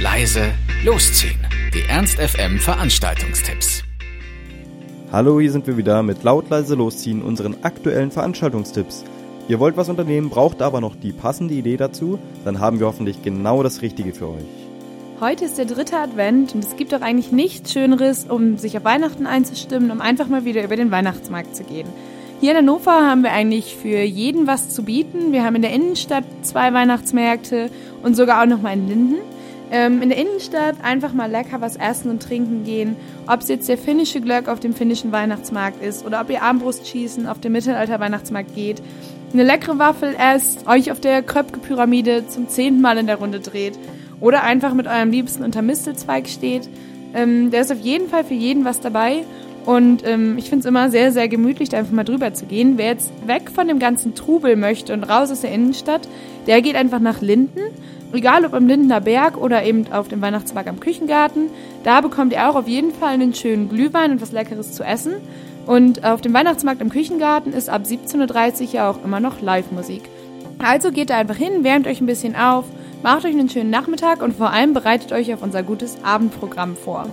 leise, losziehen. Die Ernst FM Veranstaltungstipps. Hallo, hier sind wir wieder mit laut leise losziehen unseren aktuellen Veranstaltungstipps. Ihr wollt was unternehmen, braucht aber noch die passende Idee dazu, dann haben wir hoffentlich genau das Richtige für euch. Heute ist der dritte Advent und es gibt doch eigentlich nichts Schöneres, um sich auf Weihnachten einzustimmen, um einfach mal wieder über den Weihnachtsmarkt zu gehen. Hier in Hannover haben wir eigentlich für jeden was zu bieten. Wir haben in der Innenstadt zwei Weihnachtsmärkte und sogar auch noch mal in Linden. Ähm, in der Innenstadt einfach mal lecker was essen und trinken gehen. Ob es jetzt der finnische Glöck auf dem finnischen Weihnachtsmarkt ist oder ob ihr Armbrustschießen auf dem Mittelalter-Weihnachtsmarkt geht. Eine leckere Waffel esst, euch auf der Kröpke-Pyramide zum zehnten Mal in der Runde dreht oder einfach mit eurem Liebsten unter Mistelzweig steht. Ähm, da ist auf jeden Fall für jeden was dabei. Und ähm, ich finde es immer sehr, sehr gemütlich, da einfach mal drüber zu gehen. Wer jetzt weg von dem ganzen Trubel möchte und raus aus der Innenstadt, der geht einfach nach Linden. Egal ob am Lindener Berg oder eben auf dem Weihnachtsmarkt am Küchengarten. Da bekommt ihr auch auf jeden Fall einen schönen Glühwein und was Leckeres zu essen. Und auf dem Weihnachtsmarkt am Küchengarten ist ab 17.30 Uhr ja auch immer noch Live-Musik. Also geht da einfach hin, wärmt euch ein bisschen auf, macht euch einen schönen Nachmittag und vor allem bereitet euch auf unser gutes Abendprogramm vor.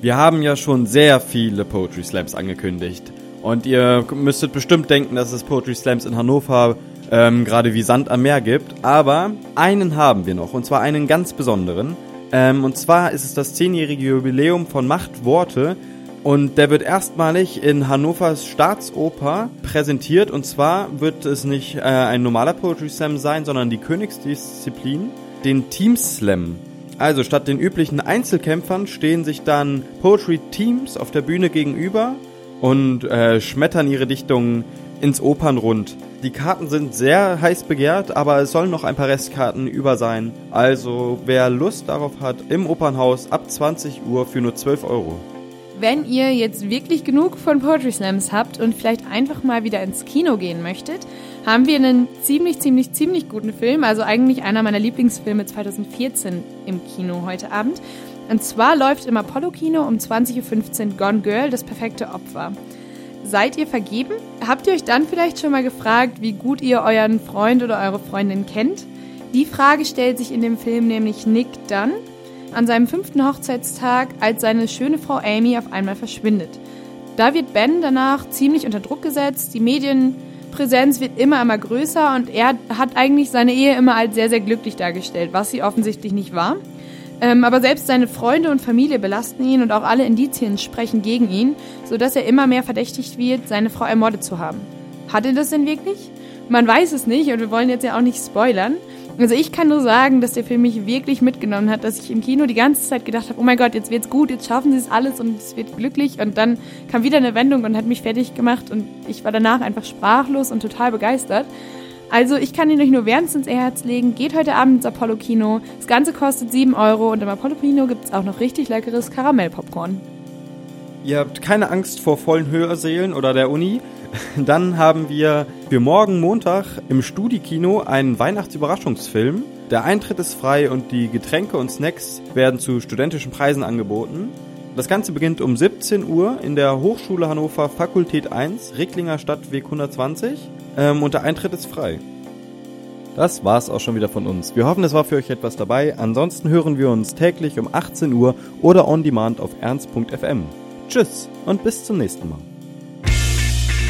Wir haben ja schon sehr viele Poetry Slams angekündigt. Und ihr müsstet bestimmt denken, dass es Poetry Slams in Hannover ähm, gerade wie Sand am Meer gibt. Aber einen haben wir noch, und zwar einen ganz besonderen. Ähm, und zwar ist es das zehnjährige Jubiläum von Macht Worte. Und der wird erstmalig in Hannovers Staatsoper präsentiert. Und zwar wird es nicht äh, ein normaler Poetry Slam sein, sondern die Königsdisziplin, den Team Slam. Also statt den üblichen Einzelkämpfern stehen sich dann Poetry Teams auf der Bühne gegenüber und äh, schmettern ihre Dichtungen ins Opernrund. Die Karten sind sehr heiß begehrt, aber es sollen noch ein paar Restkarten über sein. Also wer Lust darauf hat, im Opernhaus ab 20 Uhr für nur 12 Euro. Wenn ihr jetzt wirklich genug von Poetry Slams habt und vielleicht einfach mal wieder ins Kino gehen möchtet, haben wir einen ziemlich, ziemlich, ziemlich guten Film, also eigentlich einer meiner Lieblingsfilme 2014 im Kino heute Abend. Und zwar läuft im Apollo-Kino um 20.15 Uhr Gone Girl, das perfekte Opfer. Seid ihr vergeben? Habt ihr euch dann vielleicht schon mal gefragt, wie gut ihr euren Freund oder eure Freundin kennt? Die Frage stellt sich in dem Film nämlich Nick dann an seinem fünften Hochzeitstag, als seine schöne Frau Amy auf einmal verschwindet. Da wird Ben danach ziemlich unter Druck gesetzt, die Medienpräsenz wird immer, immer größer und er hat eigentlich seine Ehe immer als sehr, sehr glücklich dargestellt, was sie offensichtlich nicht war. Ähm, aber selbst seine Freunde und Familie belasten ihn und auch alle Indizien sprechen gegen ihn, sodass er immer mehr verdächtigt wird, seine Frau ermordet zu haben. Hat er das denn wirklich? Man weiß es nicht und wir wollen jetzt ja auch nicht spoilern. Also ich kann nur sagen, dass der Film mich wirklich mitgenommen hat, dass ich im Kino die ganze Zeit gedacht habe, oh mein Gott, jetzt wird's gut, jetzt schaffen sie es alles und es wird glücklich und dann kam wieder eine Wendung und hat mich fertig gemacht und ich war danach einfach sprachlos und total begeistert. Also ich kann ihn euch nur wärmstens ins Herz legen. Geht heute Abend ins Apollo-Kino. Das Ganze kostet 7 Euro und im Apollo-Kino gibt's auch noch richtig leckeres Karamellpopcorn. Ihr habt keine Angst vor vollen Hörsälen oder der Uni. Dann haben wir für morgen Montag im Studi-Kino einen Weihnachtsüberraschungsfilm. Der Eintritt ist frei und die Getränke und Snacks werden zu studentischen Preisen angeboten. Das Ganze beginnt um 17 Uhr in der Hochschule Hannover Fakultät 1, Ricklinger Stadtweg 120 ähm, und der Eintritt ist frei. Das war's auch schon wieder von uns. Wir hoffen, es war für euch etwas dabei. Ansonsten hören wir uns täglich um 18 Uhr oder on demand auf ernst.fm. Tschüss und bis zum nächsten Mal.